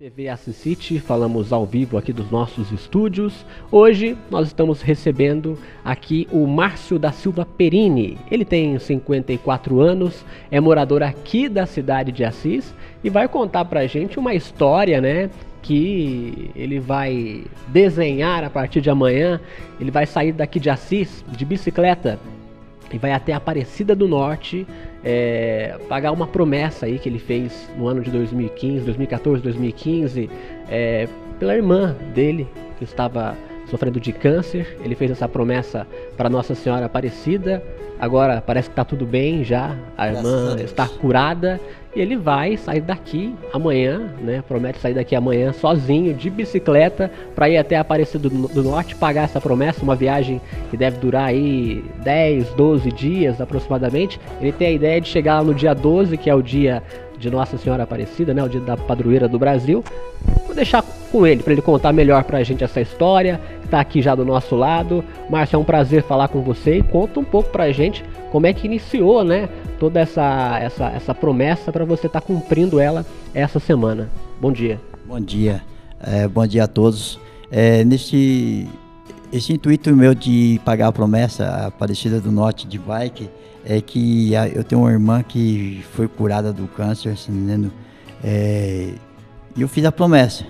TV Assisite, falamos ao vivo aqui dos nossos estúdios. Hoje nós estamos recebendo aqui o Márcio da Silva Perini. Ele tem 54 anos, é morador aqui da cidade de Assis e vai contar pra gente uma história, né? Que ele vai desenhar a partir de amanhã. Ele vai sair daqui de Assis de bicicleta e vai até Aparecida do Norte é, pagar uma promessa aí que ele fez no ano de 2015, 2014, 2015, é, pela irmã dele que estava sofrendo de câncer. Ele fez essa promessa para Nossa Senhora Aparecida. Agora parece que está tudo bem já. A irmã está curada e ele vai sair daqui amanhã, né? Promete sair daqui amanhã sozinho de bicicleta para ir até Aparecida do, do Norte pagar essa promessa, uma viagem que deve durar aí 10, 12 dias aproximadamente. Ele tem a ideia de chegar lá no dia 12, que é o dia de Nossa Senhora Aparecida, né, o dia da padroeira do Brasil. Vou deixar com ele para ele contar melhor para a gente essa história, está aqui já do nosso lado. Márcio, é um prazer falar com você e conta um pouco para a gente como é que iniciou, né, toda essa essa essa promessa para você estar tá cumprindo ela essa semana. Bom dia. Bom dia, é, bom dia a todos. É, nesse esse intuito meu de pagar a promessa a Aparecida do Norte de bike é que eu tenho uma irmã que foi curada do câncer, se não me engano, é, e eu fiz a promessa.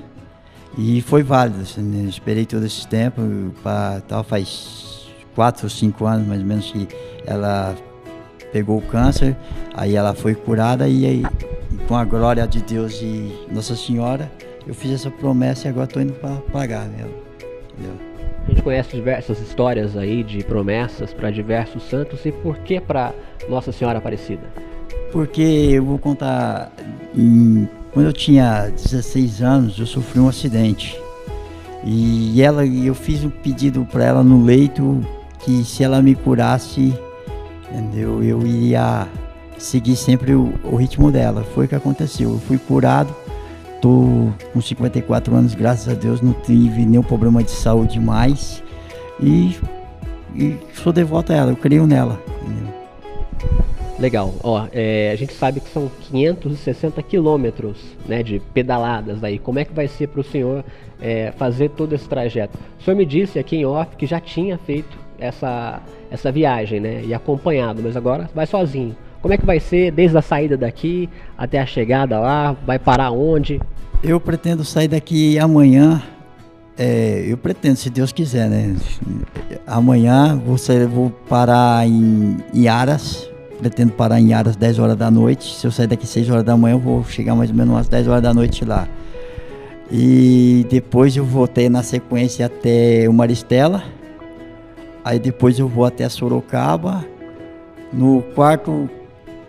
E foi válido, assim, esperei todo esse tempo, pra, tal, faz quatro ou cinco anos mais ou menos que ela pegou o câncer, aí ela foi curada e, aí, com a glória de Deus e Nossa Senhora, eu fiz essa promessa e agora estou indo para pagar mesmo. Entendeu? A gente conhece diversas histórias aí de promessas para diversos santos e por que para Nossa Senhora Aparecida? Porque eu vou contar. Em, quando eu tinha 16 anos, eu sofri um acidente. E ela, eu fiz um pedido para ela no leito que se ela me curasse, entendeu? Eu iria seguir sempre o, o ritmo dela. Foi o que aconteceu. Eu fui curado Tô com 54 anos, graças a Deus, não tive nenhum problema de saúde mais. E, e sou devoto a ela, eu creio nela. Legal, ó, é, a gente sabe que são 560 quilômetros né, de pedaladas aí. Como é que vai ser para o senhor é, fazer todo esse trajeto? O senhor me disse aqui em off que já tinha feito essa, essa viagem, né? E acompanhado, mas agora vai sozinho. Como é que vai ser desde a saída daqui até a chegada lá? Vai parar onde? Eu pretendo sair daqui amanhã. É, eu pretendo, se Deus quiser, né? Amanhã vou, vou parar em, em Aras. Pretendo parar em Aras 10 horas da noite. Se eu sair daqui 6 horas da manhã, eu vou chegar mais ou menos umas 10 horas da noite lá. E depois eu vou ter na sequência até o Maristela. Aí depois eu vou até Sorocaba. No quarto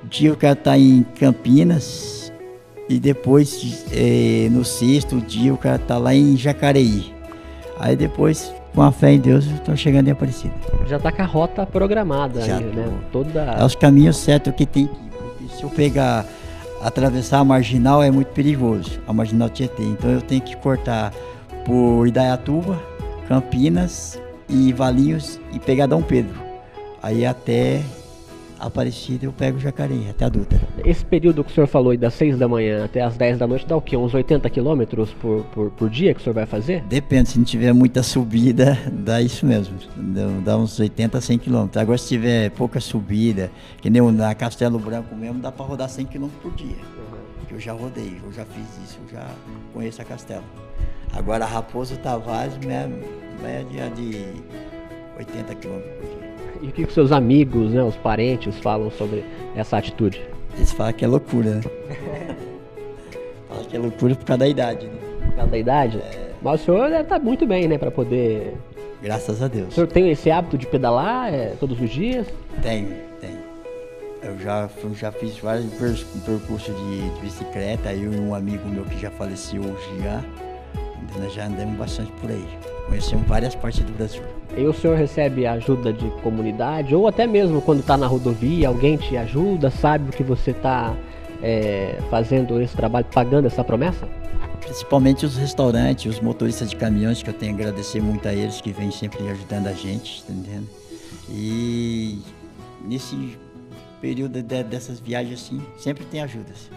dia eu quero estar em Campinas e depois é, no sexto dia eu quero estar lá em Jacareí. Aí depois, com a fé em Deus, eu estou chegando em Aparecida. Já está com a rota programada Já aí, né? Toda... É os caminhos certos que tem que ir. Porque se eu pegar, atravessar a marginal é muito perigoso, a marginal Tietê. Então eu tenho que cortar por Idaiatuba, Campinas e Valinhos e pegar Dom Pedro. Aí até Aparecida eu pego Jacareí, até a Dutra. Esse período que o senhor falou, das 6 da manhã até as 10 da noite, dá o quê? Uns 80 quilômetros por, por, por, dia que o senhor vai fazer? Depende, se não tiver muita subida, dá isso mesmo. Dá uns 80, 100 quilômetros. Agora, se tiver pouca subida, que nem na Castelo Branco mesmo, dá para rodar 100 quilômetros por dia. Uhum. Eu já rodei, eu já fiz isso, eu já conheço a Castelo. Agora, Raposo Tavares, média de 80 quilômetros por dia. E o que os seus amigos, né, os parentes falam sobre essa atitude? Eles falam que é loucura, né? falam que é loucura por causa da idade, né? Por causa da idade? É... Mas o senhor deve estar muito bem, né, para poder... Graças a Deus. O senhor tem esse hábito de pedalar é, todos os dias? Tenho, tenho. Eu já, já fiz vários percursos de, de bicicleta, eu e um amigo meu que já faleceu hoje já. Nós já andamos bastante por aí. Conhecemos várias partes do Brasil. E o senhor recebe ajuda de comunidade, ou até mesmo quando está na rodovia, alguém te ajuda, sabe o que você está é, fazendo esse trabalho, pagando essa promessa? Principalmente os restaurantes, os motoristas de caminhões, que eu tenho que agradecer muito a eles que vêm sempre ajudando a gente, tá entendendo? E nesse período de, dessas viagens assim, sempre tem ajudas.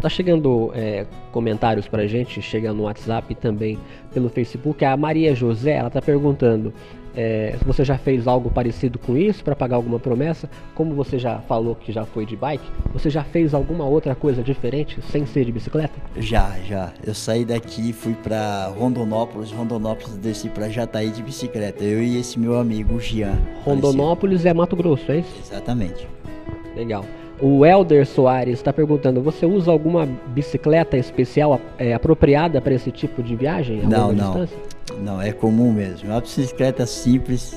Tá chegando é, comentários pra gente, chega no WhatsApp e também pelo Facebook. A Maria José, ela tá perguntando é, se você já fez algo parecido com isso para pagar alguma promessa. Como você já falou que já foi de bike, você já fez alguma outra coisa diferente sem ser de bicicleta? Já, já. Eu saí daqui, fui para Rondonópolis, Rondonópolis desci para Jataí de bicicleta. Eu e esse meu amigo Jean. Rondonópolis é Mato Grosso, é isso? Exatamente. Legal. O Elder Soares está perguntando: você usa alguma bicicleta especial é, apropriada para esse tipo de viagem? Não, não. distância? Não, é comum mesmo. Uma bicicleta simples.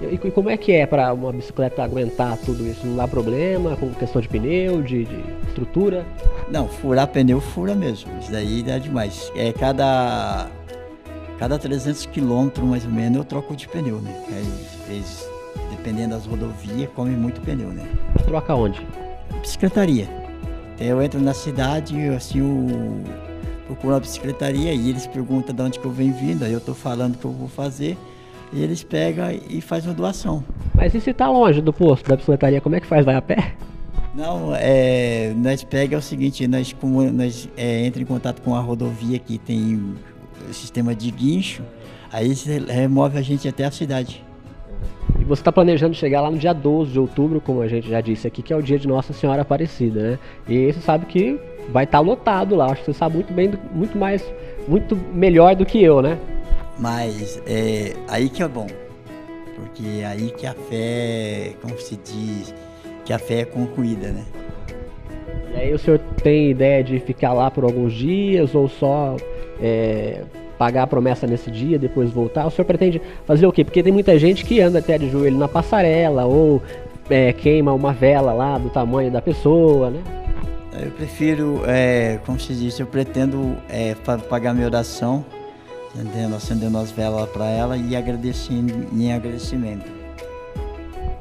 E, e como é que é para uma bicicleta aguentar tudo isso? Não dá problema com questão de pneu, de, de estrutura? Não, furar pneu fura mesmo. Isso daí dá demais. É cada cada 300 quilômetros mais ou menos eu troco de pneu, né? Vezes, dependendo das rodovias, come muito pneu, né? Troca onde? Bicicletaria. Eu entro na cidade, assim, eu procuro uma bicicletaria e eles perguntam de onde que eu venho vindo, aí eu tô falando o que eu vou fazer, e eles pegam e fazem uma doação. Mas e se tá longe do posto da bicicletaria, como é que faz? Vai a pé? Não, é, nós pega é o seguinte, nós, como, nós é, entra em contato com a rodovia que tem o sistema de guincho, aí remove a gente até a cidade. Você está planejando chegar lá no dia 12 de outubro, como a gente já disse aqui, que é o dia de Nossa Senhora Aparecida, né? E você sabe que vai estar lotado lá. Acho que você sabe muito bem, muito mais, muito melhor do que eu, né? Mas é aí que é bom, porque é aí que a fé, como se diz, que a fé é concluída, né? E aí o senhor tem ideia de ficar lá por alguns dias ou só é, pagar a promessa nesse dia, depois voltar? O senhor pretende fazer o quê? Porque tem muita gente que anda até de joelho na passarela ou é, queima uma vela lá do tamanho da pessoa, né? Eu prefiro, é, como se diz, eu pretendo é, pagar minha oração, acendendo, acendendo as velas para ela e agradecendo em agradecimento.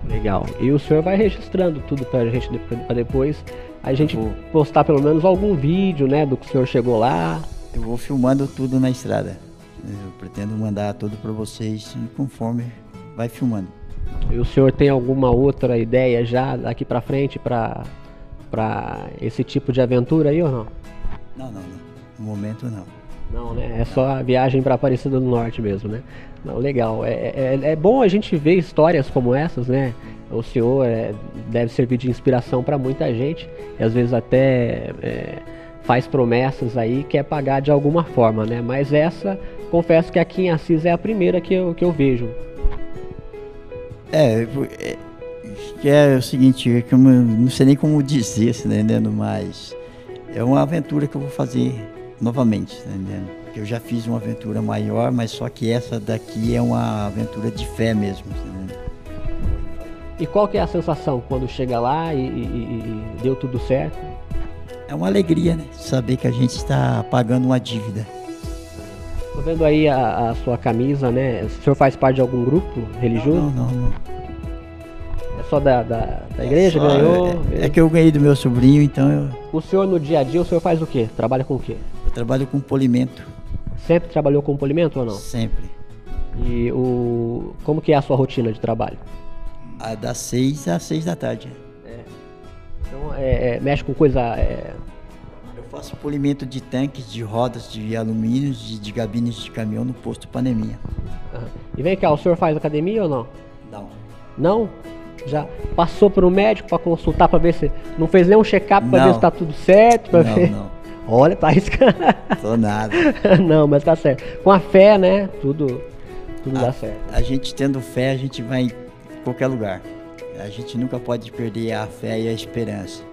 Legal. E o senhor vai registrando tudo pra gente para depois a gente postar pelo menos algum vídeo, né, do que o senhor chegou lá. Eu vou filmando tudo na estrada. Eu pretendo mandar tudo para vocês conforme vai filmando. E o senhor tem alguma outra ideia já daqui pra frente pra para esse tipo de aventura aí ou não? Não, não, não. No momento não. Não, né? É só a viagem pra Aparecida do Norte mesmo, né? Não, legal. É, é, é bom a gente ver histórias como essas, né? O senhor é, deve servir de inspiração pra muita gente e às vezes até é, faz promessas aí que é pagar de alguma forma, né? Mas essa, confesso que aqui em Assis é a primeira que eu, que eu vejo. É, é, é o seguinte, é que eu não sei nem como dizer, tá entendendo? Mas é uma aventura que eu vou fazer novamente, tá entendendo? Eu já fiz uma aventura maior, mas só que essa daqui é uma aventura de fé mesmo, tá? E qual que é a sensação quando chega lá e- e- e deu tudo certo? É uma alegria, né? Saber que a gente está pagando uma dívida. Tô vendo aí a, a sua camisa, né? O senhor faz parte de algum grupo religioso? Não, não, não. É só da, da, da igreja? Só- ganhou? É, é que eu ganhei do meu sobrinho, então eu, O senhor no dia a dia, o senhor faz o quê? Trabalha com o quê? eu trabalho com polimento, Sempre trabalhou com polimento ou não? sempre. E o como que é a sua rotina de trabalho? A das seis às seis da tarde. Então, é, é, mexe com coisa... é, Eu faço polimento de tanques, de rodas, de alumínio, de, de gabines de caminhão no posto Paneminha. aham. E vem cá, o senhor faz academia ou não? Não. Não? Já passou para o médico para consultar para ver se... Não fez nenhum check-up para ver se tá tudo certo? Não, ver... não. Olha, tá arriscando. Tô nada. não, mas tá certo. Com a fé, né? Tudo, tudo dá A, certo. a gente tendo fé, a gente vai em qualquer lugar. A gente nunca pode perder a fé e a esperança.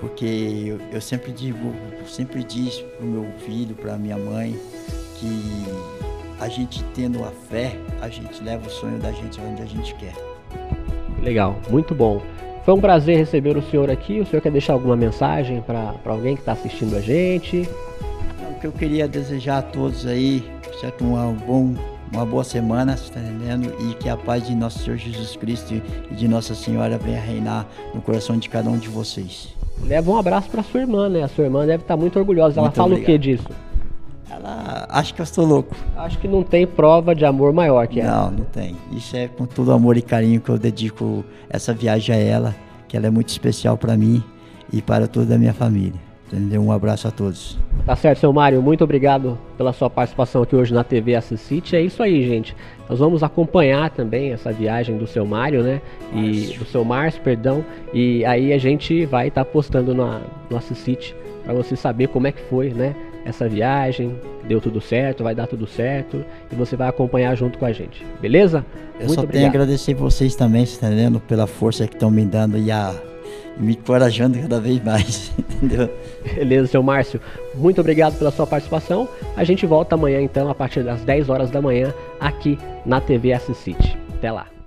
Porque eu, eu sempre digo, eu sempre disse pro meu filho, pra minha mãe, que a gente tendo a fé, a gente leva o sonho da gente onde a gente quer. Legal, muito bom. Foi um prazer receber o senhor aqui. O senhor quer deixar alguma mensagem para alguém que está assistindo a gente? O que eu queria desejar a todos aí, certo? Uma, bom, uma boa semana, você tá entendendo? E que a paz de nosso Senhor Jesus Cristo e de Nossa Senhora venha reinar no coração de cada um de vocês. Leva um abraço para sua irmã, né? A sua irmã deve estar muito orgulhosa. Ela Muito fala o que obrigado. disso? Ela acha que eu estou louco. Acho que não tem prova de amor maior que essa. Não, não tem. Isso é com todo amor e carinho que eu dedico essa viagem a ela, que ela é muito especial para mim. e para toda a minha família. Entendeu? Um abraço a todos. Tá certo, seu Mário. Muito obrigado pela sua participação aqui hoje na TV Assist. É isso aí, gente. Nós vamos acompanhar também essa viagem do seu Mário, né? E do seu Márcio, perdão. E aí a gente vai estar tá postando na, no Assist para você saber como é que foi, né? Essa viagem, deu tudo certo, vai dar tudo certo e você vai acompanhar junto com a gente, beleza? Eu Muito só obrigado. tenho a agradecer vocês também, entendendo, pela força que estão me dando e a me encorajando cada vez mais, entendeu? Beleza, seu Márcio. Muito obrigado pela sua participação. A gente volta amanhã, então, a partir das 10 horas da manhã, aqui na TV S City. Até lá.